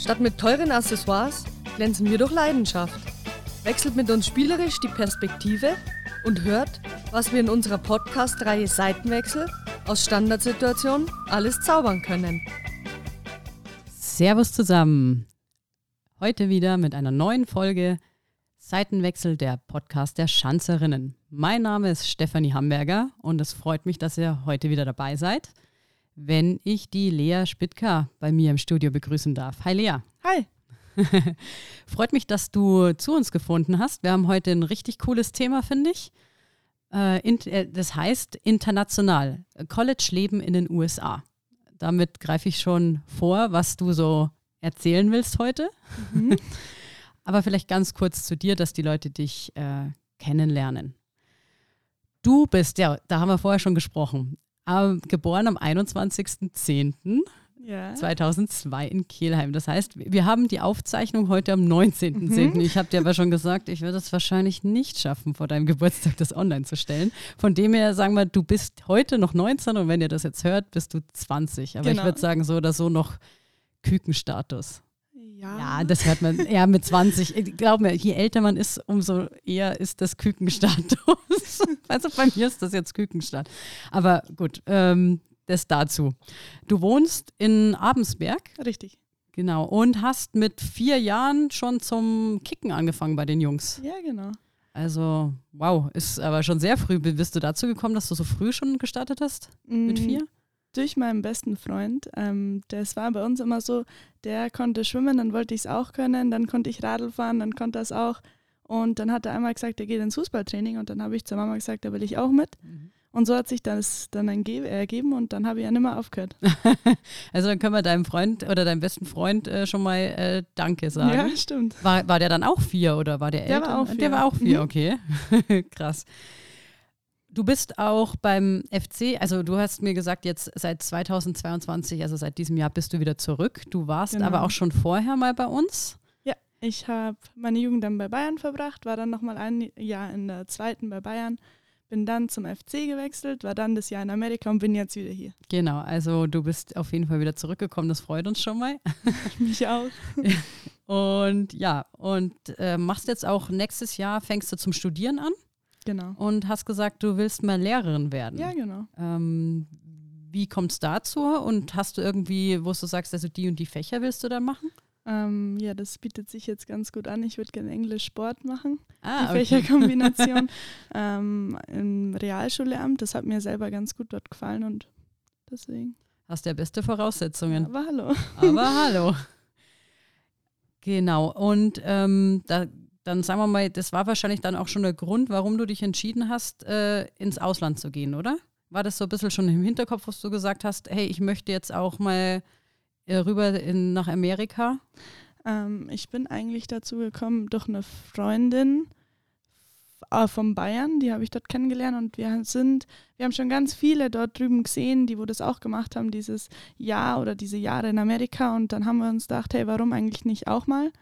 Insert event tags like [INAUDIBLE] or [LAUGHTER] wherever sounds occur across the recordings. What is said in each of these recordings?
Statt mit teuren Accessoires glänzen wir durch Leidenschaft. Wechselt mit uns spielerisch die Perspektive und hört, was wir in unserer Podcast-Reihe Seitenwechsel aus Standardsituationen alles zaubern können. Servus zusammen. Heute wieder mit einer neuen Folge Seitenwechsel der Podcast der Schanzerinnen. Mein Name ist Stefanie Hamburger und es freut mich, dass ihr heute wieder dabei seid wenn ich die Lea Spitka bei mir im Studio begrüßen darf. Hi Lea. Hi. [LAUGHS] Freut mich, dass du zu uns gefunden hast. Wir haben heute ein richtig cooles Thema, finde ich. Äh, äh, das heißt international, College-Leben in den USA. Damit greife ich schon vor, was du so erzählen willst heute. Mhm. [LAUGHS] Aber vielleicht ganz kurz zu dir, dass die Leute dich äh, kennenlernen. Du bist, ja, da haben wir vorher schon gesprochen, ähm, geboren am 21.10. Ja. 2002 in Kelheim. Das heißt, wir haben die Aufzeichnung heute am 19.10. Mhm. Ich habe dir aber schon gesagt, ich werde es wahrscheinlich nicht schaffen, vor deinem Geburtstag das online zu stellen. Von dem her sagen wir, du bist heute noch 19 und wenn ihr das jetzt hört, bist du 20. Aber genau. ich würde sagen, so oder so noch Kükenstatus. Ja. ja, das hört man eher mit 20. Glaub mir, je älter man ist, umso eher ist das Kükenstatus. [LAUGHS] also bei mir ist das jetzt Kükenstadt. Aber gut, ähm, das dazu. Du wohnst in Abensberg. Richtig. Genau. Und hast mit vier Jahren schon zum Kicken angefangen bei den Jungs. Ja, genau. Also, wow, ist aber schon sehr früh. Bist du dazu gekommen, dass du so früh schon gestartet hast? Mm, mit vier? durch meinen besten Freund. Ähm, das war bei uns immer so, der konnte schwimmen, dann wollte ich es auch können, dann konnte ich Radl fahren, dann konnte er es auch. Und dann hat er einmal gesagt, er geht ins Fußballtraining und dann habe ich zur Mama gesagt, da will ich auch mit. Mhm. Und so hat sich das dann ergeben und dann habe ich ja nicht mehr aufgehört. [LAUGHS] also dann können wir deinem Freund oder deinem besten Freund äh, schon mal äh, Danke sagen. Ja, stimmt. War, war der dann auch vier oder war der, der älter? War auch vier. Der war auch vier, mhm. okay. [LAUGHS] Krass. Du bist auch beim FC, also du hast mir gesagt, jetzt seit 2022, also seit diesem Jahr bist du wieder zurück. Du warst genau. aber auch schon vorher mal bei uns. Ja, ich habe meine Jugend dann bei Bayern verbracht, war dann nochmal ein Jahr in der zweiten bei Bayern, bin dann zum FC gewechselt, war dann das Jahr in Amerika und bin jetzt wieder hier. Genau, also du bist auf jeden Fall wieder zurückgekommen, das freut uns schon mal. [LAUGHS] Mich auch. Und ja, und äh, machst jetzt auch nächstes Jahr, fängst du zum Studieren an? Genau. Und hast gesagt, du willst mal Lehrerin werden. Ja, genau. Ähm, wie kommt es dazu? Und hast du irgendwie, wo du sagst, also die und die Fächer willst du da machen? Ähm, ja, das bietet sich jetzt ganz gut an. Ich würde gerne Englisch Sport machen. Ah, die okay. Fächerkombination [LAUGHS] ähm, im Realschullehramt. Das hat mir selber ganz gut dort gefallen und deswegen. Hast ja beste Voraussetzungen. Aber hallo. Aber hallo. Genau. Und ähm, da dann sagen wir mal, das war wahrscheinlich dann auch schon der Grund, warum du dich entschieden hast, äh, ins Ausland zu gehen, oder? War das so ein bisschen schon im Hinterkopf, was du gesagt hast, hey, ich möchte jetzt auch mal äh, rüber in, nach Amerika? Ähm, ich bin eigentlich dazu gekommen durch eine Freundin äh, von Bayern, die habe ich dort kennengelernt und wir sind, wir haben schon ganz viele dort drüben gesehen, die wo das auch gemacht haben, dieses Jahr oder diese Jahre in Amerika und dann haben wir uns gedacht, hey, warum eigentlich nicht auch mal?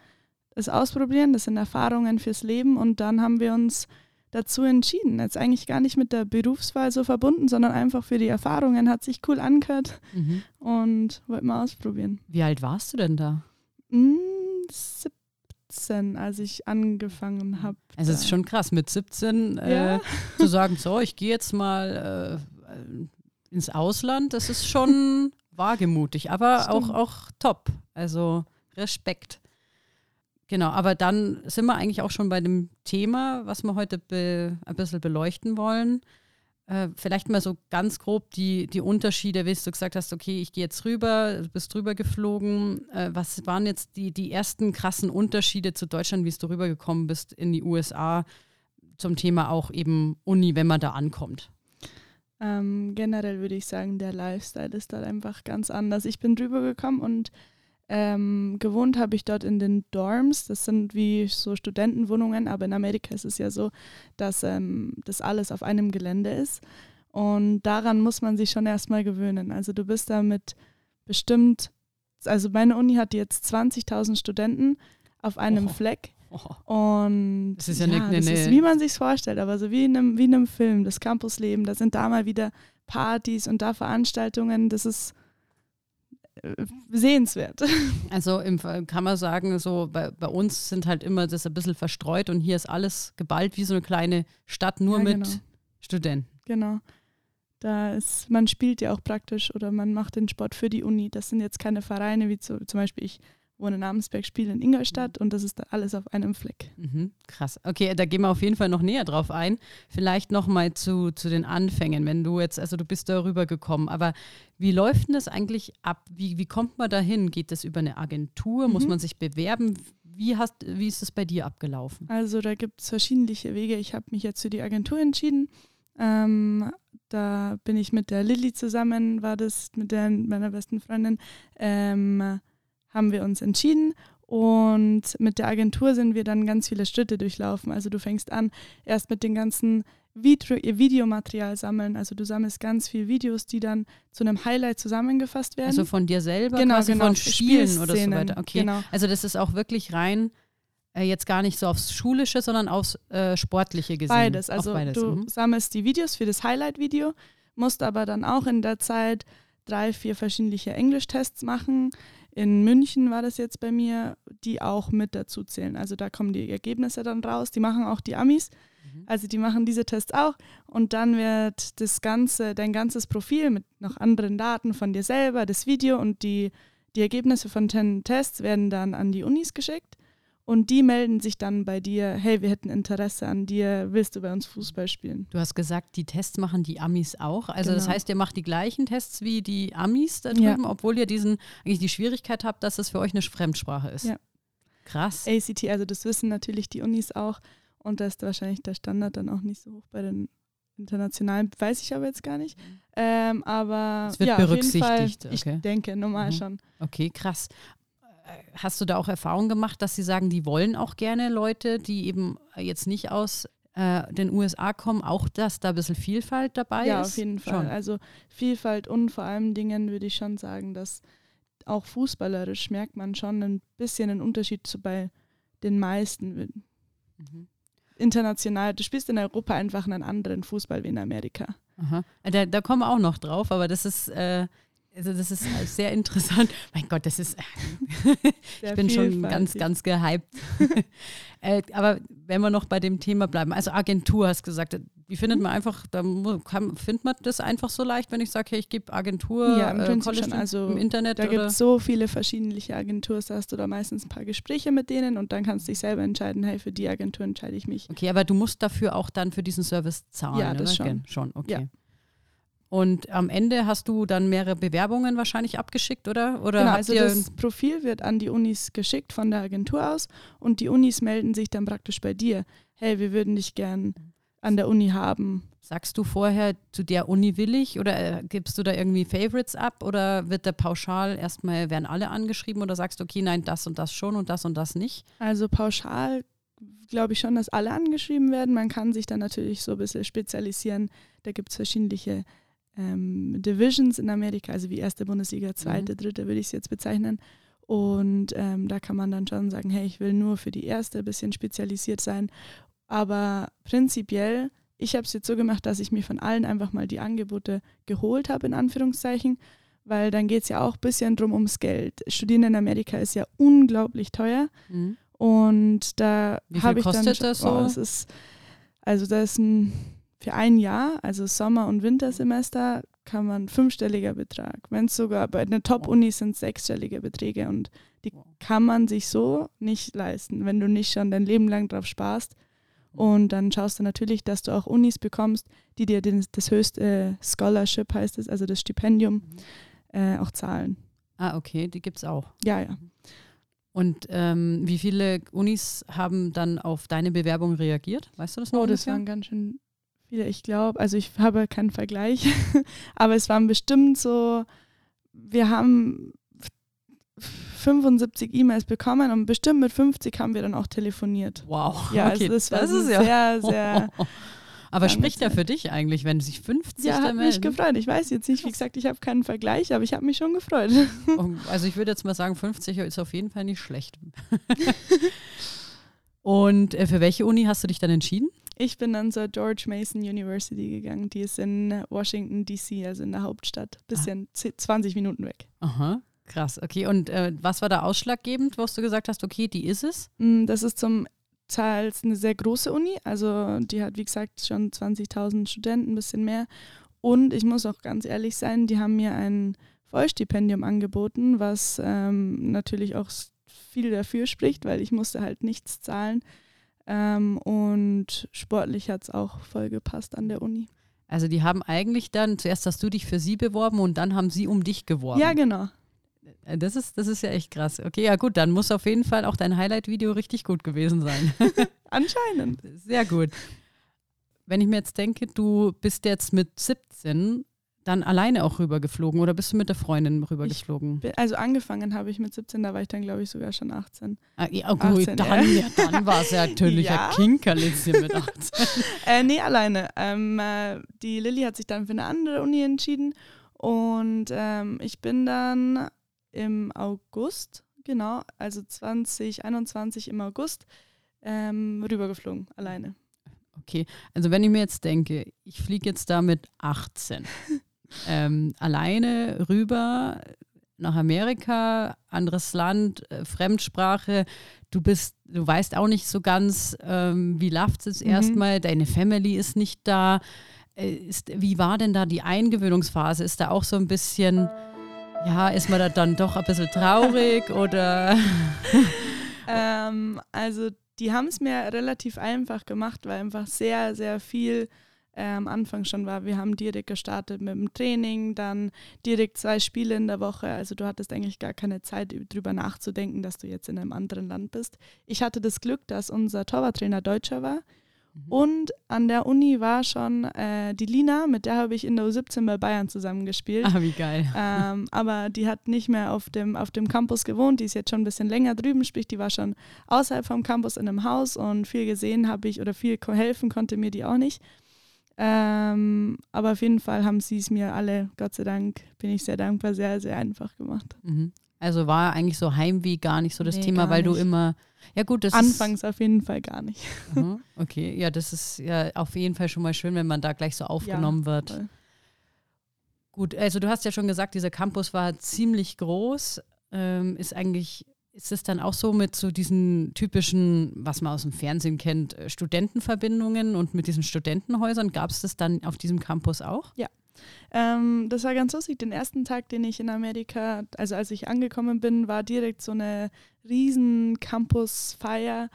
Es ausprobieren. Das sind Erfahrungen fürs Leben und dann haben wir uns dazu entschieden. Jetzt eigentlich gar nicht mit der Berufswahl so verbunden, sondern einfach für die Erfahrungen. Hat sich cool angehört mhm. und wollten mal ausprobieren. Wie alt warst du denn da? 17, hm, als ich angefangen habe. Also es ist schon krass, mit 17 ja. äh, zu sagen, so, ich gehe jetzt mal äh, ins Ausland, das ist schon [LAUGHS] wagemutig, aber auch, auch top. Also Respekt. Genau, aber dann sind wir eigentlich auch schon bei dem Thema, was wir heute ein bisschen beleuchten wollen. Äh, vielleicht mal so ganz grob die, die Unterschiede, wie du gesagt hast, okay, ich gehe jetzt rüber, du bist rüber geflogen. Äh, was waren jetzt die, die ersten krassen Unterschiede zu Deutschland, wie du rübergekommen bist in die USA zum Thema auch eben Uni, wenn man da ankommt? Ähm, generell würde ich sagen, der Lifestyle ist da einfach ganz anders. Ich bin rübergekommen und ähm, gewohnt habe ich dort in den Dorms. Das sind wie so Studentenwohnungen, aber in Amerika ist es ja so, dass ähm, das alles auf einem Gelände ist. Und daran muss man sich schon erstmal gewöhnen. Also du bist da mit bestimmt, also meine Uni hat jetzt 20.000 Studenten auf einem oh. Fleck. Oh. Und das ist ja, ja ne, das ist, wie man sich vorstellt, aber so wie in, einem, wie in einem Film, das Campusleben, da sind da mal wieder Partys und da Veranstaltungen, das ist sehenswert. [LAUGHS] Also im, kann man sagen, so bei, bei, uns sind halt immer das ein bisschen verstreut und hier ist alles geballt wie so eine kleine Stadt, nur ja, mit genau. Studenten. Genau. Da ist, man spielt ja auch praktisch oder man macht den Sport für die Uni. Das sind jetzt keine Vereine wie zu, zum Beispiel ich wohne in Namensberg, spiele in Ingolstadt und das ist da alles auf einem Fleck. Mhm, krass. Okay, da gehen wir auf jeden Fall noch näher drauf ein. Vielleicht nochmal zu, zu den Anfängen, wenn du jetzt, also du bist darüber gekommen, aber wie läuft denn das eigentlich ab? Wie, wie kommt man dahin? Geht das über eine Agentur? Mhm. Muss man sich bewerben? Wie, hast, wie ist es bei dir abgelaufen? Also da gibt es verschiedene Wege. Ich habe mich jetzt für die Agentur entschieden. Ähm, da bin ich mit der Lilly zusammen, war das mit der, meiner besten Freundin. Ähm, haben wir uns entschieden und mit der Agentur sind wir dann ganz viele Schritte durchlaufen. Also du fängst an, erst mit den ganzen Video Videomaterial sammeln. Also du sammelst ganz viele Videos, die dann zu einem Highlight zusammengefasst werden. Also von dir selber, genau, quasi genau. von Spielen oder so weiter. Okay. Genau. Also das ist auch wirklich rein äh, jetzt gar nicht so aufs Schulische, sondern aufs äh, Sportliche gesehen. Beides. Also beides. du mhm. sammelst die Videos für das Highlight-Video, musst aber dann auch in der Zeit drei, vier verschiedene Englisch-Tests machen in München war das jetzt bei mir, die auch mit dazu zählen. Also da kommen die Ergebnisse dann raus. Die machen auch die Amis. Mhm. Also die machen diese Tests auch. Und dann wird das ganze, dein ganzes Profil mit noch anderen Daten von dir selber, das Video und die, die Ergebnisse von den Tests werden dann an die Unis geschickt. Und die melden sich dann bei dir, hey, wir hätten Interesse an dir, willst du bei uns Fußball spielen? Du hast gesagt, die Tests machen die Amis auch. Also genau. das heißt, ihr macht die gleichen Tests wie die Amis da drüben, ja. obwohl ihr diesen eigentlich die Schwierigkeit habt, dass es für euch eine Fremdsprache ist. Ja. Krass. ACT, also das wissen natürlich die Unis auch. Und da ist wahrscheinlich der Standard dann auch nicht so hoch bei den internationalen, weiß ich aber jetzt gar nicht. Mhm. Ähm, aber es wird ja, berücksichtigt. Fall, ich okay. denke normal mhm. schon. Okay, krass hast du da auch Erfahrungen gemacht, dass sie sagen, die wollen auch gerne Leute, die eben jetzt nicht aus äh, den USA kommen, auch dass da ein bisschen Vielfalt dabei ja, ist? Ja, auf jeden Fall. Schon. Also Vielfalt und vor allem Dingen würde ich schon sagen, dass auch fußballerisch merkt man schon ein bisschen einen Unterschied zu bei den meisten. Mhm. International, du spielst in Europa einfach einen anderen Fußball wie in Amerika. Aha. Äh, da, da kommen wir auch noch drauf, aber das ist, äh, also das ist [LAUGHS] sehr interessant. Mein Gott, das ist, [LAUGHS] ich bin schon ganz, ganz gehypt. [LAUGHS] äh, aber wenn wir noch bei dem Thema bleiben, also Agentur hast gesagt, wie findet man einfach, da kann, findet man das einfach so leicht, wenn ich sage, hey, ich gebe Agentur, ja, im, äh, schon, also im Internet? Da gibt es so viele verschiedene Agenturen, da hast du da meistens ein paar Gespräche mit denen und dann kannst du dich selber entscheiden, hey, für die Agentur entscheide ich mich. Okay, aber du musst dafür auch dann für diesen Service zahlen, Ja, das oder? schon. schon, okay. Ja. Und am Ende hast du dann mehrere Bewerbungen wahrscheinlich abgeschickt, oder? oder genau, also das Profil wird an die Unis geschickt von der Agentur aus und die Unis melden sich dann praktisch bei dir. Hey, wir würden dich gern an der Uni haben. Sagst du vorher, zu der Uni will ich oder äh, gibst du da irgendwie Favorites ab oder wird der pauschal erstmal, werden alle angeschrieben oder sagst du, okay, nein, das und das schon und das und das nicht? Also pauschal glaube ich schon, dass alle angeschrieben werden. Man kann sich dann natürlich so ein bisschen spezialisieren. Da gibt es verschiedene ähm, Divisions in Amerika, also wie erste Bundesliga, zweite, mhm. dritte würde ich es jetzt bezeichnen. Und ähm, da kann man dann schon sagen, hey, ich will nur für die erste ein bisschen spezialisiert sein. Aber prinzipiell, ich habe es jetzt so gemacht, dass ich mir von allen einfach mal die Angebote geholt habe, in Anführungszeichen, weil dann geht es ja auch ein bisschen drum ums Geld. Studieren in Amerika ist ja unglaublich teuer. Mhm. Und da habe ich dann. Wie viel kostet das so? Oh, das ist, also da ist ein für ein Jahr, also Sommer- und Wintersemester, kann man fünfstelliger Betrag. Wenn es sogar bei einer Top-Uni sind sechsstellige Beträge und die kann man sich so nicht leisten, wenn du nicht schon dein Leben lang drauf sparst. Und dann schaust du natürlich, dass du auch Unis bekommst, die dir den, das höchste äh, Scholarship heißt es, also das Stipendium, mhm. äh, auch zahlen. Ah, okay, die gibt es auch. Ja, ja. Und ähm, wie viele Unis haben dann auf deine Bewerbung reagiert? Weißt du das noch? Oh, das waren ganz schön viele, ich glaube, also ich habe keinen Vergleich, [LAUGHS] aber es waren bestimmt so, wir haben 75 E-Mails bekommen und bestimmt mit 50 haben wir dann auch telefoniert. Wow. Ja, okay, also das war das ist sehr, ja. sehr. [LAUGHS] aber spricht ja für dich eigentlich, wenn sich 50 Ja, hat mich gefreut. Ich weiß jetzt nicht, wie gesagt, ich habe keinen Vergleich, aber ich habe mich schon gefreut. [LAUGHS] Also ich würde jetzt mal sagen, 50 ist auf jeden Fall nicht schlecht. und äh, für welche Uni hast du dich dann entschieden? Ich bin dann zur George Mason University gegangen. Die ist in Washington, D.C., also in der Hauptstadt. Bisschen ah. 20 Minuten weg. Aha, Krass, okay. Und äh, was war da ausschlaggebend, wo du gesagt hast, okay, die ist es? Mm, das ist zum Teil eine sehr große Uni. Also die hat, wie gesagt, schon 20.000 Studenten, ein bisschen mehr. Und ich muss auch ganz ehrlich sein, die haben mir ein Vollstipendium angeboten, was ähm, natürlich auch viel dafür spricht, weil ich musste halt nichts zahlen. Ähm, und sportlich hat es auch voll gepasst an der Uni. Also die haben eigentlich dann, zuerst hast du dich für sie beworben und dann haben sie um dich geworben. Ja, genau. Äh, das ist, das ist ja echt krass. Okay, ja gut, dann muss auf jeden Fall auch dein Highlight-Video richtig gut gewesen sein. [LAUGHS] [LAUGHS] Anscheinend. Sehr gut. Wenn ich mir jetzt denke, du bist jetzt mit 17 dann alleine auch rübergeflogen oder bist du mit der Freundin rübergeflogen? Bin, also angefangen habe ich mit 17, da war ich dann glaube ich sogar schon 18. Ah, ja, gut, 18, dann, ja. dann war es ja natürlich [LAUGHS] ja. ein Kinkerlitzchen mit 18. [LAUGHS] äh, nee, alleine. Ähm, äh, die Lilly hat sich dann für eine andere Uni entschieden und ähm, ich bin dann im August, genau, also 2021 im August, ähm, rübergeflogen, alleine. Okay, also wenn ich mir jetzt denke, ich fliege jetzt da mit 18 [LAUGHS] ähm, alleine rüber nach Amerika, anderes Land, äh, Fremdsprache. Du bist, du weißt auch nicht so ganz, ähm, wie läuft es mhm. erstmal, deine Family ist nicht da. Äh, ist, wie war denn da die Eingewöhnungsphase? Ist da auch so ein bisschen, ja, ist man da dann doch ein bisschen traurig [LAUGHS] oder? [LAUGHS] ähm, also die haben es mir relativ einfach gemacht, weil einfach sehr, sehr viel äh, am Anfang schon war. Wir haben direkt gestartet mit dem Training, dann direkt zwei Spiele in der Woche. Also du hattest eigentlich gar keine Zeit, darüber nachzudenken, dass du jetzt in einem anderen Land bist. Ich hatte das Glück, dass unser Torwarttrainer Deutscher war. Mhm. Und an der Uni war schon äh, die Lina, mit der habe ich in der U17 bei Bayern zusammengespielt. Ah, wie geil. Ähm, [LAUGHS] aber die hat nicht mehr auf dem, auf dem Campus gewohnt, die ist jetzt schon ein bisschen länger drüben, sprich, die war schon außerhalb vom Campus in einem Haus und viel gesehen habe ich oder viel helfen konnte mir die auch nicht. Ähm, aber auf jeden Fall haben sie es mir alle, Gott sei Dank, bin ich sehr dankbar, sehr, sehr einfach gemacht. Mhm. Also war eigentlich so Heimweh gar nicht so das nee, Thema, weil nicht. du immer ja, gut, das Anfangs ist, auf jeden Fall gar nicht. okay, ja, das ist ja auf jeden Fall schon mal schön, wenn man da gleich so aufgenommen ja, wird. Voll. Gut, also du hast ja schon gesagt, dieser Campus war ziemlich groß. Ähm, ist eigentlich, ist es dann auch so mit so diesen typischen, was man aus dem Fernsehen kennt, äh, Studentenverbindungen und mit diesen Studentenhäusern? Gab es das dann auf diesem Campus auch? Ja, ähm, das war ganz lustig. Den ersten Tag, den ich in Amerika, also als ich angekommen bin, war direkt so eine riesen Campusfeier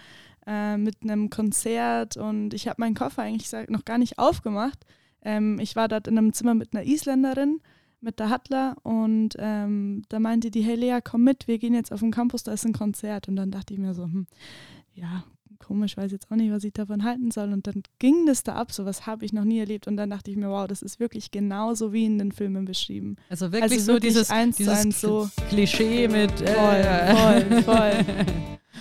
äh, mit einem Konzert und ich habe meinen Koffer eigentlich noch gar nicht aufgemacht. Ähm, ich war dort in einem Zimmer mit einer Isländerin, mit der Hattler und ähm, da meinte die, hey Lea, komm mit, wir gehen jetzt auf den Campus, da ist ein Konzert. Und dann dachte ich mir so, hm, ja, komisch, weiß jetzt auch nicht, was ich davon halten soll. Und dann ging das da ab, so was habe ich noch nie erlebt. Und dann dachte ich mir, wow, das ist wirklich genauso wie in den Filmen beschrieben. Also wirklich also so wirklich dieses, eins dieses eins so Klischee mit äh. voll, voll, voll. [LAUGHS]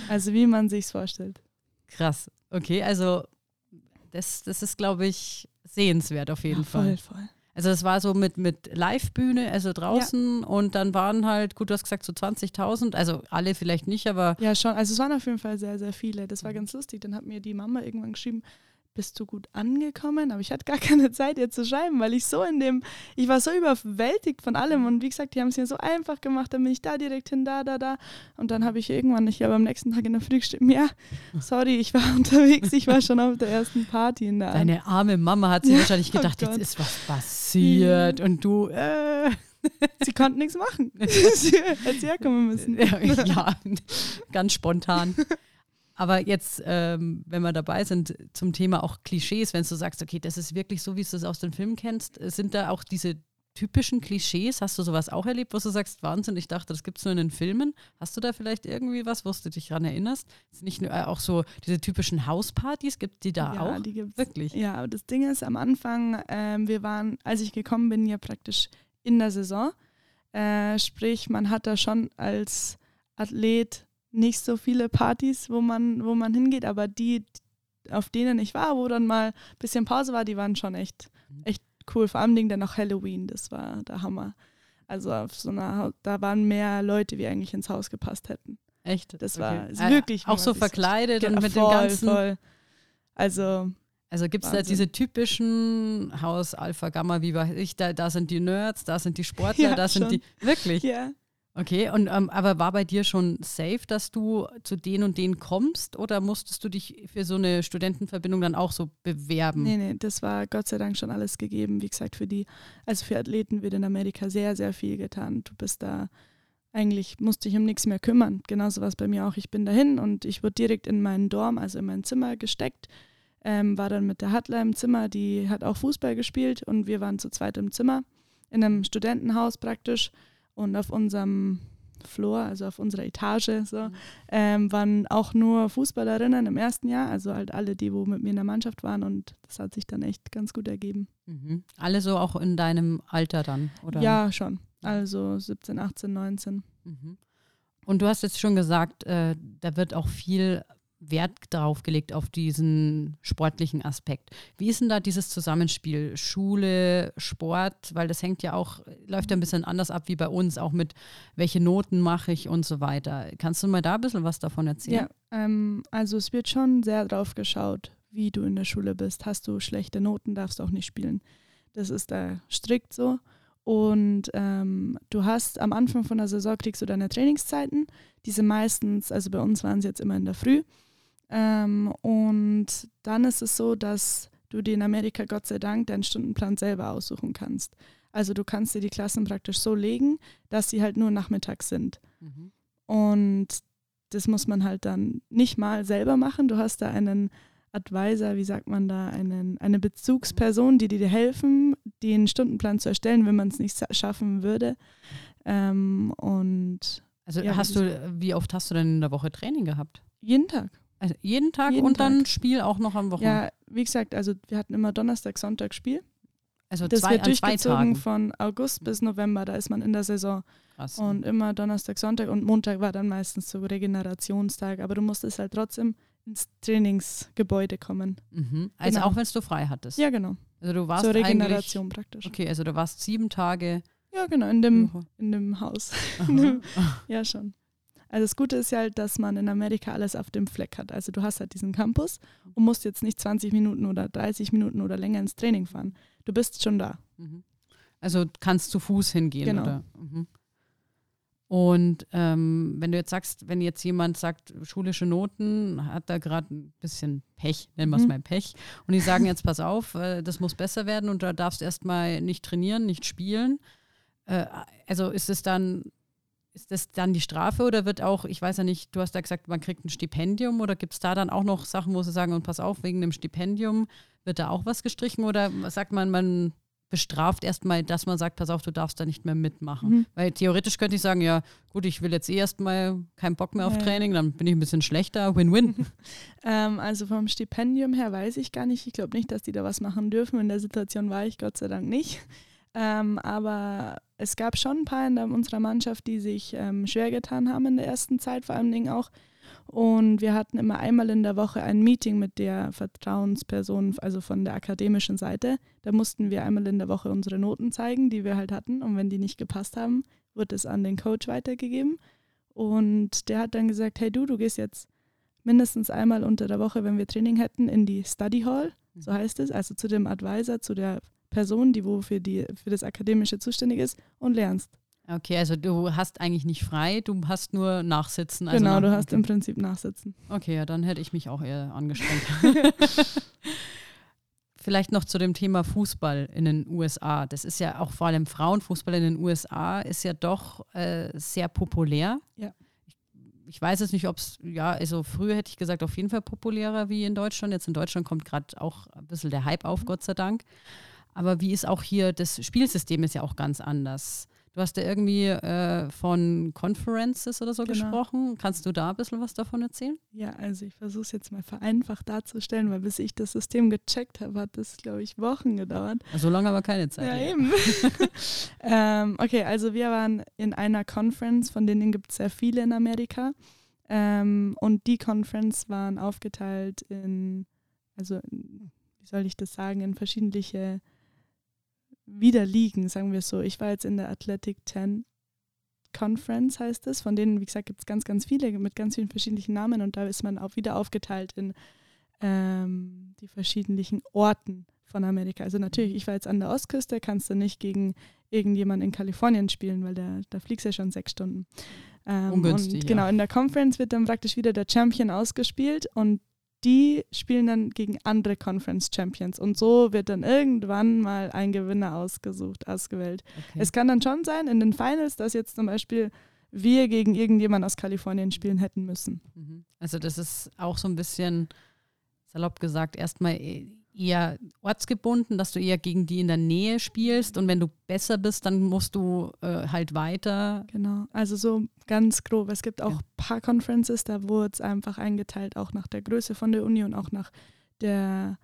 Also wie man sich vorstellt. Krass. Okay, also das, das ist, glaube ich, sehenswert auf jeden ja, Fall. Voll, voll. Also es war so mit, mit Live-Bühne, also draußen ja. und dann waren halt, gut, du hast gesagt so 20.000, also alle vielleicht nicht, aber... Ja, schon, also es waren auf jeden Fall sehr, sehr viele. Das war ganz lustig. Dann hat mir die Mama irgendwann geschrieben, bist du gut angekommen? Aber ich hatte gar [LAUGHS] keine Zeit, ihr zu schreiben, weil ich so in dem, ich war so überwältigt von allem und wie gesagt, die haben es mir so einfach gemacht, dann bin ich da direkt hin, da, da, da und dann habe ich irgendwann, ich habe am nächsten Tag in der Früh geschrieben, ja, sorry, ich war [LAUGHS] unterwegs, ich war schon auf der ersten Party in der Deine arme Mama hat sich ja, wahrscheinlich gedacht, oh jetzt ist was passiert und du, äh. [LAUGHS] Sie konnten nichts machen. Sie hätte herkommen müssen. Ja, ja, ganz spontan. Aber jetzt, ähm, wenn wir dabei sind, zum Thema auch Klischees, wenn du sagst, okay, das ist wirklich so, wie du es aus den Filmen kennst, sind da auch diese typischen Klischees? Hast du sowas auch erlebt, wo du sagst, Wahnsinn, ich dachte, das gibt es nur in den Filmen? Hast du da vielleicht irgendwie was, wo du dich daran erinnerst? Ist nicht nur äh, auch so diese typischen Hauspartys, gibt die da ja, auch? Die gibt's. Wirklich? Ja, aber das Ding ist, am Anfang, ähm, wir waren, als ich gekommen bin, ja praktisch in der Saison. Äh, sprich, man hat da schon als Athlet nicht so viele Partys, wo man, wo man hingeht, aber die, auf denen ich war, wo dann mal ein bisschen Pause war, die waren schon echt, mhm. echt cool. Vor allem dann noch Halloween, das war der Hammer. Also auf so einer, da waren mehr Leute, wie eigentlich ins Haus gepasst hätten. Echt? Das war okay. wirklich. Auch so verkleidet und mit voll, dem ganzen. Voll. Also. Also gibt es da diese typischen Haus Alpha Gamma, wie weiß ich, da, da sind die Nerds, da sind die Sportler, [LAUGHS] ja, da sind schon. die. Wirklich? Ja. Okay, und ähm, aber war bei dir schon safe, dass du zu den und denen kommst oder musstest du dich für so eine Studentenverbindung dann auch so bewerben? Nee, nee, das war Gott sei Dank schon alles gegeben. Wie gesagt, für die, also für Athleten wird in Amerika sehr, sehr viel getan. Du bist da, eigentlich musste ich um nichts mehr kümmern. Genauso war es bei mir auch. Ich bin dahin und ich wurde direkt in meinen Dorm, also in mein Zimmer gesteckt. Ähm, war dann mit der Hadler im Zimmer, die hat auch Fußball gespielt und wir waren zu zweit im Zimmer, in einem Studentenhaus praktisch. Und auf unserem Floor, also auf unserer Etage, so, mhm. ähm, waren auch nur Fußballerinnen im ersten Jahr, also halt alle, die wo mit mir in der Mannschaft waren und das hat sich dann echt ganz gut ergeben. Mhm. Alle so auch in deinem Alter dann, oder? Ja, schon. Also 17, 18, 19. Mhm. Und du hast jetzt schon gesagt, äh, da wird auch viel Wert darauf gelegt, auf diesen sportlichen Aspekt. Wie ist denn da dieses Zusammenspiel Schule, Sport? Weil das hängt ja auch, läuft ja ein bisschen anders ab wie bei uns, auch mit welche Noten mache ich und so weiter. Kannst du mal da ein bisschen was davon erzählen? Ja, ähm, also es wird schon sehr drauf geschaut, wie du in der Schule bist. Hast du schlechte Noten, darfst auch nicht spielen. Das ist da strikt so. Und ähm, du hast am Anfang von der Saison kriegst du deine Trainingszeiten. Diese meistens, also bei uns waren sie jetzt immer in der Früh. Ähm, und dann ist es so, dass du dir in Amerika Gott sei Dank deinen Stundenplan selber aussuchen kannst. Also du kannst dir die Klassen praktisch so legen, dass sie halt nur nachmittags sind. Mhm. Und das muss man halt dann nicht mal selber machen. Du hast da einen Advisor, wie sagt man da, einen, eine Bezugsperson, die dir helfen, den Stundenplan zu erstellen, wenn man es nicht schaffen würde. Ähm, und also ja, hast du, wie oft hast du denn in der Woche Training gehabt? Jeden Tag. Also jeden Tag jeden und Tag. dann Spiel auch noch am Wochenende? Ja, wie gesagt, also wir hatten immer Donnerstag, Sonntag Spiel. Also das zwei, wird durchgezogen von August bis November, da ist man in der Saison. Krass. Und immer Donnerstag, Sonntag und Montag war dann meistens so Regenerationstag. Aber du musstest halt trotzdem ins Trainingsgebäude kommen. Mhm. Also genau. auch wenn du frei hattest? Ja, genau. Also du warst Zur Regeneration praktisch. Okay, also du warst sieben Tage. Ja, genau, in dem, in dem Haus. [LAUGHS] ja, schon. Also das Gute ist ja halt, dass man in Amerika alles auf dem Fleck hat. Also du hast halt diesen Campus und musst jetzt nicht 20 Minuten oder 30 Minuten oder länger ins Training fahren. Du bist schon da. Mhm. Also kannst zu Fuß hingehen, genau. oder? Mhm. Und ähm, wenn du jetzt sagst, wenn jetzt jemand sagt, schulische Noten, hat da gerade ein bisschen Pech, nennen wir es mhm. mal Pech, und die sagen jetzt, pass auf, äh, das muss besser werden und da darfst du erstmal nicht trainieren, nicht spielen. Äh, also ist es dann ist das dann die Strafe oder wird auch, ich weiß ja nicht, du hast ja gesagt, man kriegt ein Stipendium oder gibt es da dann auch noch Sachen, wo sie sagen, und pass auf, wegen dem Stipendium wird da auch was gestrichen oder sagt man, man bestraft erstmal, dass man sagt, pass auf, du darfst da nicht mehr mitmachen. Mhm. Weil theoretisch könnte ich sagen, ja, gut, ich will jetzt eh erstmal keinen Bock mehr auf ja. Training, dann bin ich ein bisschen schlechter, Win-Win. [LAUGHS] ähm, also vom Stipendium her weiß ich gar nicht. Ich glaube nicht, dass die da was machen dürfen. In der Situation war ich Gott sei Dank nicht. Ähm, aber es gab schon ein paar in unserer Mannschaft, die sich ähm, schwer getan haben in der ersten Zeit, vor allen Dingen auch. Und wir hatten immer einmal in der Woche ein Meeting mit der Vertrauensperson, also von der akademischen Seite. Da mussten wir einmal in der Woche unsere Noten zeigen, die wir halt hatten. Und wenn die nicht gepasst haben, wird es an den Coach weitergegeben. Und der hat dann gesagt, hey du, du gehst jetzt mindestens einmal unter der Woche, wenn wir Training hätten, in die Study Hall, so mhm. heißt es, also zu dem Advisor, zu der Person, die wo für, die, für das Akademische zuständig ist und lernst. Okay, also du hast eigentlich nicht frei, du hast nur Nachsitzen. Also genau, du hast okay. im Prinzip Nachsitzen. Okay, ja, dann hätte ich mich auch eher angestrengt. [LAUGHS] Vielleicht noch zu dem Thema Fußball in den USA. Das ist ja auch vor allem Frauenfußball in den USA ist ja doch äh, sehr populär. Ja. Ich, ich weiß jetzt nicht, ob es, ja, also früher hätte ich gesagt, auf jeden Fall populärer wie in Deutschland. Jetzt in Deutschland kommt gerade auch ein bisschen der Hype auf, mhm. Gott sei Dank. Aber wie ist auch hier, das Spielsystem ist ja auch ganz anders. Du hast ja irgendwie äh, von Conferences oder so genau. gesprochen. Kannst du da ein bisschen was davon erzählen? Ja, also ich versuche es jetzt mal vereinfacht darzustellen, weil bis ich das System gecheckt habe, hat das, glaube ich, Wochen gedauert. So lange aber keine Zeit. Ja, eben. [LAUGHS] ähm, okay, also wir waren in einer Conference, von denen gibt es sehr viele in Amerika. Ähm, und die Conference waren aufgeteilt in, also wie soll ich das sagen, in verschiedene wieder liegen, sagen wir so. Ich war jetzt in der Athletic 10 Conference, heißt es. Von denen, wie gesagt, gibt es ganz, ganz viele mit ganz vielen verschiedenen Namen und da ist man auch wieder aufgeteilt in ähm, die verschiedenen Orten von Amerika. Also natürlich, ich war jetzt an der Ostküste, kannst du nicht gegen irgendjemand in Kalifornien spielen, weil da, da fliegst du ja schon sechs Stunden. Ähm, Ungünstig, und genau, ja. in der Conference wird dann praktisch wieder der Champion ausgespielt und die spielen dann gegen andere Conference Champions. Und so wird dann irgendwann mal ein Gewinner ausgesucht, ausgewählt. Okay. Es kann dann schon sein, in den Finals, dass jetzt zum Beispiel wir gegen irgendjemand aus Kalifornien spielen hätten müssen. Mhm. Also das ist auch so ein bisschen, salopp gesagt, erstmal e- eher ortsgebunden, dass du eher gegen die in der Nähe spielst und wenn du besser bist, dann musst du äh, halt weiter. Genau, also so ganz grob. Es gibt auch Ja. ein paar Conferences, da wurde es einfach eingeteilt, auch nach der Größe von der Uni und auch nach der,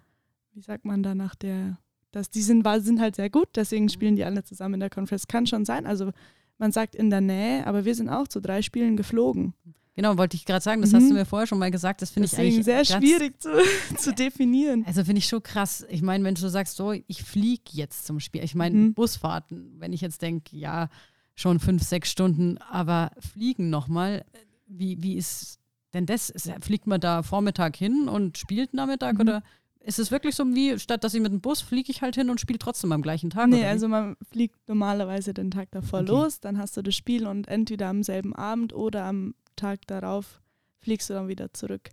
wie sagt man da, nach der, dass die sind, sind halt sehr gut, deswegen spielen die alle zusammen in der Conference. Kann schon sein, also man sagt in der Nähe, aber wir sind auch zu drei Spielen geflogen. Genau, wollte ich gerade sagen, das Mhm. hast du mir vorher schon mal gesagt, das finde ich eigentlich sehr schwierig zu, [LAUGHS] zu definieren. Also finde ich schon krass. Ich meine, wenn du sagst, so, ich fliege jetzt zum Spiel. Ich meine, Mhm. Busfahrten, wenn ich jetzt denke, ja, schon fünf, sechs Stunden, aber fliegen nochmal, wie, wie ist denn das? Fliegt man da Vormittag hin und spielt Nachmittag Mhm. oder ist es wirklich so wie, statt dass ich mit dem Bus fliege ich halt hin und spiele trotzdem am gleichen Tag? Nee, also man fliegt normalerweise den Tag davor Okay. los, dann hast du das Spiel und entweder am selben Abend oder am Tag darauf fliegst du dann wieder zurück.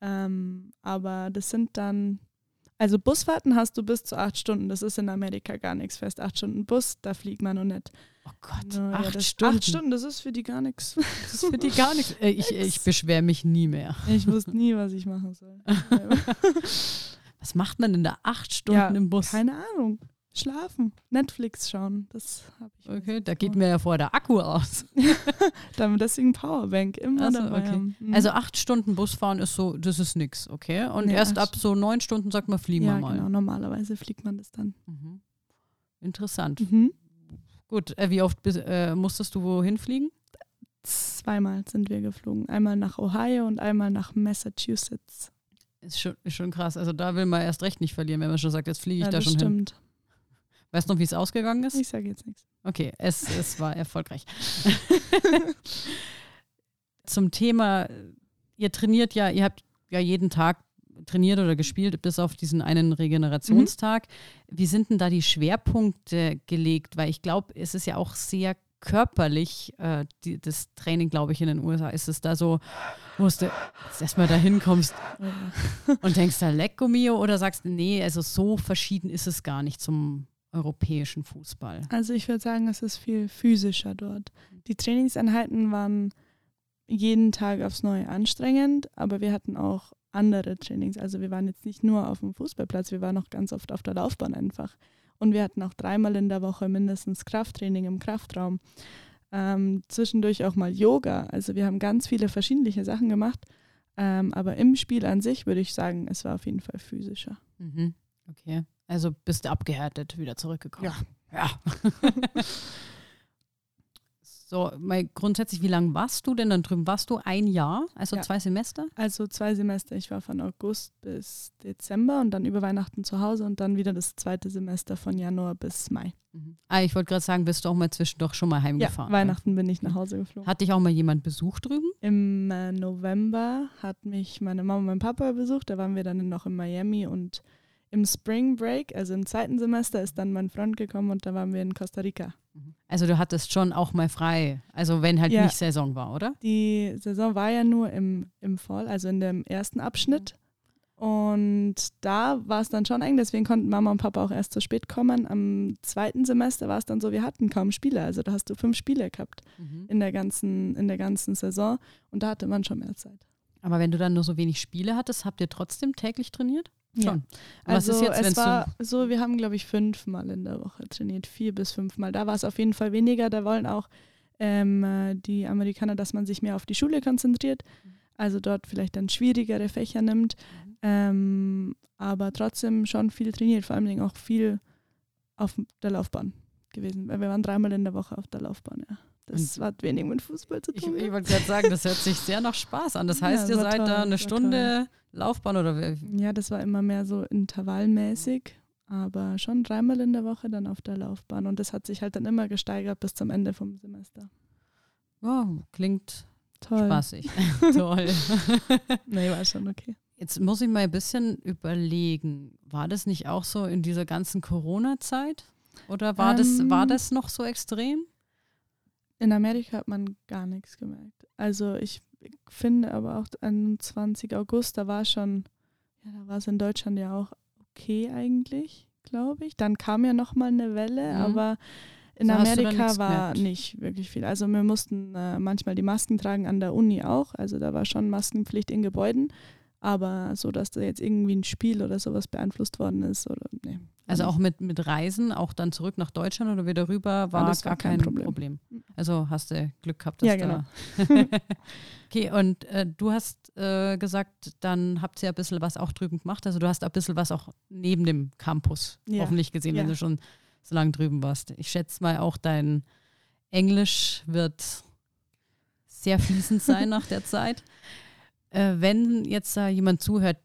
Ähm, aber das sind dann, also Busfahrten hast du bis zu acht Stunden, das ist in Amerika gar nichts fest. Acht Stunden Bus, da fliegt man noch nicht. oh Gott, Ja, acht das, Stunden. Acht Stunden, das ist für die gar nichts. Das ist für die gar nichts. Äh, Ich, ich beschwere mich nie mehr. Ich wusste nie, was ich machen soll. [LAUGHS] Was macht man denn da acht Stunden Ja, im Bus? Keine Ahnung. Schlafen, Netflix schauen, das habe ich. Okay, da geht mir ja vor der Akku aus. [LAUGHS] Dann deswegen Powerbank immer Ach so, dabei. okay. Mhm. Also acht Stunden Busfahren ist so, das ist nix, okay? Und Nee, erst ab so neun Stunden sagt man, fliegen ja, wir mal. genau. Normalerweise fliegt man das dann. Mhm. Interessant. Mhm. Gut, äh, wie oft bis, äh, musstest du wohin fliegen? Zweimal sind wir geflogen. Einmal nach Ohio und einmal nach Massachusetts. Ist schon, ist schon krass. Also da will man erst recht nicht verlieren, wenn man schon sagt, jetzt fliege ich ja, da das schon hin. stimmt. Weißt du noch, wie es ausgegangen ist? Ich sage jetzt nichts. Okay, es, es war erfolgreich. [LAUGHS] Zum Thema, ihr trainiert ja, ihr habt ja jeden Tag trainiert oder gespielt, bis auf diesen einen Regenerationstag. Wie sind denn da die Schwerpunkte gelegt? Weil ich glaube, es ist ja auch sehr körperlich, äh, die, das Training, glaube ich, in den USA. Ist es da so, wo du erstmal da hinkommst und denkst da Lecco mio oder sagst, nee, also so verschieden ist es gar nicht zum europäischen Fußball. Also ich würde sagen, es ist viel physischer dort. Die Trainingseinheiten waren jeden Tag aufs Neue anstrengend, aber wir hatten auch andere Trainings. Also wir waren jetzt nicht nur auf dem Fußballplatz, wir waren auch ganz oft auf der Laufbahn einfach. Und wir hatten auch dreimal in der Woche mindestens Krafttraining im Kraftraum. Ähm, zwischendurch auch mal Yoga. Also wir haben ganz viele verschiedene Sachen gemacht. Ähm, aber im Spiel an sich würde ich sagen, es war auf jeden Fall physischer. Mhm. Okay. Also bist du abgehärtet wieder zurückgekommen. Ja. [LAUGHS] so, mal grundsätzlich, wie lange warst du denn dann drüben? Warst du ein Jahr, also Ja. zwei Semester? Also zwei Semester. Ich war von August bis Dezember und dann über Weihnachten zu Hause und dann wieder das zweite Semester von Januar bis Mai. Mhm. Ah, ich wollte gerade sagen, bist du auch mal zwischendurch schon mal Ja, heimgefahren? Weihnachten bin ich nach Hause geflogen. Hat dich auch mal jemand besucht drüben? Im äh, November hat mich meine Mama und mein Papa besucht. Da waren wir dann noch in Miami und im Spring Break, also im zweiten Semester, ist dann mein Freund gekommen und da waren wir in Costa Rica. Also du hattest schon auch mal frei, also wenn halt Ja. nicht Saison war, oder? Die Saison war ja nur im, im Fall, also in dem ersten Abschnitt. Und da war es dann schon eng, deswegen konnten Mama und Papa auch erst zu spät kommen. Am zweiten Semester war es dann so, wir hatten kaum Spiele. Also da hast du fünf Spiele gehabt Mhm. in der ganzen, in der ganzen Saison und da hatte man schon mehr Zeit. Aber wenn du dann nur so wenig Spiele hattest, habt ihr trotzdem täglich trainiert? Ja. Schon. Was Also ist jetzt, es war so, wir haben glaube ich fünfmal in der Woche trainiert, vier bis fünfmal. Da war es auf jeden Fall weniger. Da wollen auch ähm, äh, die Amerikaner, dass man sich mehr auf die Schule konzentriert. Also dort vielleicht dann schwierigere Fächer nimmt. Ähm, aber trotzdem schon viel trainiert, vor allem auch viel auf der Laufbahn gewesen. Weil wir waren dreimal in der Woche auf der Laufbahn, ja. Das Und- hat wenig mit Fußball zu Ich, tun. ich gehabt. wollte gerade sagen, das hört sich sehr nach Spaß an. Das Ja, heißt, ihr seid toll, da eine Stunde Laufbahn oder wie? Ja, das war immer mehr so intervallmäßig, aber schon dreimal in der Woche dann auf der Laufbahn. Und das hat sich halt dann immer gesteigert bis zum Ende vom Semester. Oh, klingt Toll. spaßig. [LAUGHS] [LAUGHS] Toll. Nee, war schon okay. Jetzt muss ich mal ein bisschen überlegen. War das nicht auch so in dieser ganzen Corona-Zeit? Oder war, das, war Ähm. das noch so extrem? In Amerika hat man gar nichts gemerkt. Also ich finde aber auch am 20. August, da war schon, ja, da war es in Deutschland ja auch okay eigentlich, glaube ich. Dann kam ja nochmal eine Welle, Mhm. aber in So Amerika war gemerkt. nicht wirklich viel. Also wir mussten äh, manchmal die Masken tragen an der Uni auch. Also da war schon Maskenpflicht in Gebäuden. Aber so, dass da jetzt irgendwie ein Spiel oder sowas beeinflusst worden ist oder nee. Also war auch mit, mit Reisen, auch dann zurück nach Deutschland oder wieder rüber, war Alles gar war kein kein Problem. Problem. Also hast du Glück gehabt, dass Ja, genau. da. [LAUGHS] okay, und äh, du hast äh, gesagt, dann habt ihr ein bisschen was auch drüben gemacht. Also du hast ein bisschen was auch neben dem Campus Ja. hoffentlich gesehen, wenn Ja. du schon so lange drüben warst. Ich schätze mal auch dein Englisch wird sehr fließend sein nach der Zeit. [LAUGHS] Äh, wenn jetzt da jemand zuhört,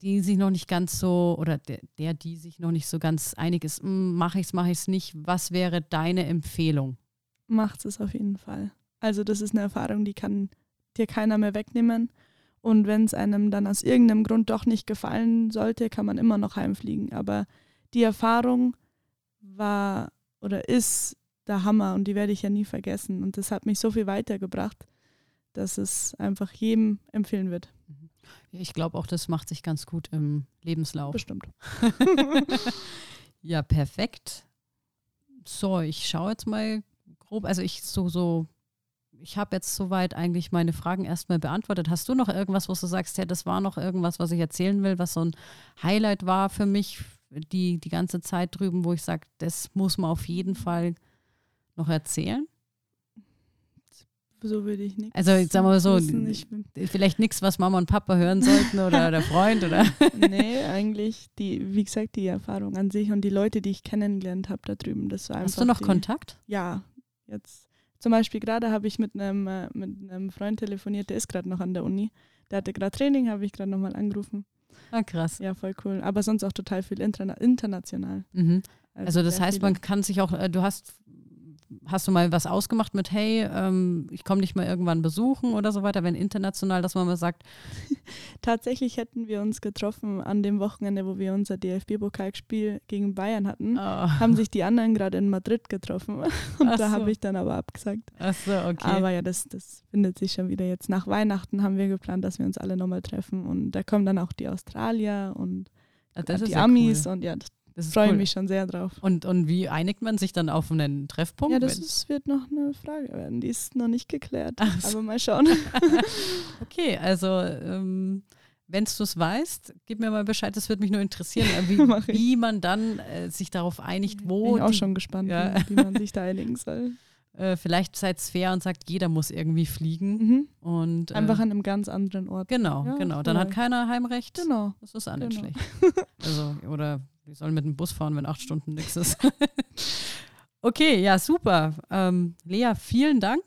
die sich noch nicht ganz so oder der, der die sich noch nicht so ganz einig ist, mache ich es, mache ich es nicht, was wäre deine Empfehlung? Macht es auf jeden Fall. Also das ist eine Erfahrung, die kann dir keiner mehr wegnehmen. Und wenn es einem dann aus irgendeinem Grund doch nicht gefallen sollte, kann man immer noch heimfliegen. Aber die Erfahrung war oder ist der Hammer und die werde ich ja nie vergessen. Und das hat mich so viel weitergebracht, dass es einfach jedem empfehlen wird. Ich glaube auch, das macht sich ganz gut im Lebenslauf. Bestimmt. [LAUGHS] Ja, perfekt. So, ich schaue jetzt mal grob, also ich so, so, ich habe jetzt soweit eigentlich meine Fragen erstmal beantwortet. Hast du noch irgendwas, wo du sagst, ja, das war noch irgendwas, was ich erzählen will, was so ein Highlight war für mich, die, die ganze Zeit drüben, wo ich sage, das muss man auf jeden Fall noch erzählen? So würde ich nicht. Also, jetzt sagen wir so, Ich, Vielleicht nichts, was Mama und Papa hören sollten oder der Freund oder. [LAUGHS] nee, eigentlich die, wie gesagt, die Erfahrung an sich und die Leute, die ich kennengelernt habe da drüben, das war einfach. Hast du noch die, Kontakt? Ja, jetzt. Zum Beispiel gerade habe ich mit einem, äh, mit einem Freund telefoniert, der ist gerade noch an der Uni. Der hatte gerade Training, habe ich gerade nochmal angerufen. Ah, krass. Ja, voll cool. Aber sonst auch total viel interna international. Mhm. Also das sehr heißt, viele. man kann sich auch, äh, du hast, hast du mal was ausgemacht mit, hey, ähm, ich komme dich mal irgendwann besuchen oder so weiter, wenn international, dass man mal sagt, [LAUGHS] Tatsächlich hätten wir uns getroffen an dem Wochenende, wo wir unser DFB-Pokalspiel gegen Bayern hatten. oh, Haben sich die anderen gerade in Madrid getroffen. [LAUGHS] Und Ach da so. habe ich dann aber abgesagt. ach so, okay. Aber ja, das, das findet sich schon wieder jetzt. Nach Weihnachten haben wir geplant, dass wir uns alle nochmal treffen. Und da kommen dann auch die Australier und das die ja Amis. cool. Und ja, da Das freue cool. mich schon sehr drauf. Und, und wie einigt man sich dann auf einen Treffpunkt? Ja, das ist, wird noch eine Frage werden. Die ist noch nicht geklärt. So. Aber mal schauen. [LAUGHS] [LAUGHS] okay, also ähm, wenn du es weißt, gib mir mal Bescheid, das würde mich nur interessieren, äh, [LAUGHS] wie, wie man dann äh, sich darauf einigt, wo Bin ich auch die, schon gespannt, Ja. wie, man sich da einigen soll. äh, vielleicht seid fair und sagt, jeder muss irgendwie fliegen. Mhm. Und, äh, Einfach an einem ganz anderen Ort. Genau, Ja, genau. Dann hat keiner Heimrecht. Genau. Das ist auch nicht Genau. schlecht. Also, oder wir sollen mit dem Bus fahren, wenn acht Stunden nichts ist. [LAUGHS] okay, ja, super. Ähm, Lea, vielen Dank.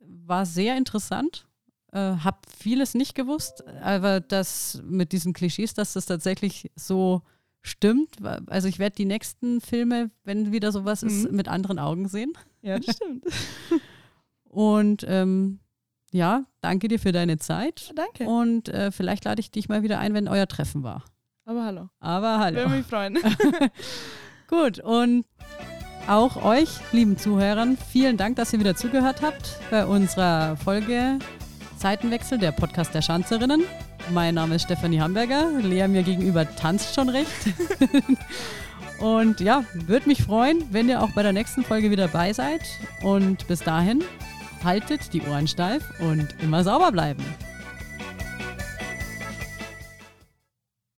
War sehr interessant. Äh, hab vieles nicht gewusst, aber das mit diesen Klischees, dass das tatsächlich so stimmt. Also ich werde die nächsten Filme, wenn wieder sowas ist, Mhm. mit anderen Augen sehen. Ja, das stimmt. [LAUGHS] Und ähm, ja, danke dir für deine Zeit. Danke. Und äh, vielleicht lade ich dich mal wieder ein, wenn euer Treffen war. Aber hallo. Aber hallo. Würde mich freuen. [LAUGHS] Gut, und auch euch, lieben Zuhörern, vielen Dank, dass ihr wieder zugehört habt bei unserer Folge Zeitenwechsel, der Podcast der Schanzerinnen. Mein Name ist Stefanie Hamburger. Lea mir gegenüber tanzt schon recht. [LAUGHS] und ja, würde mich freuen, wenn ihr auch bei der nächsten Folge wieder dabei seid. Und bis dahin, haltet die Ohren steif und immer sauber bleiben.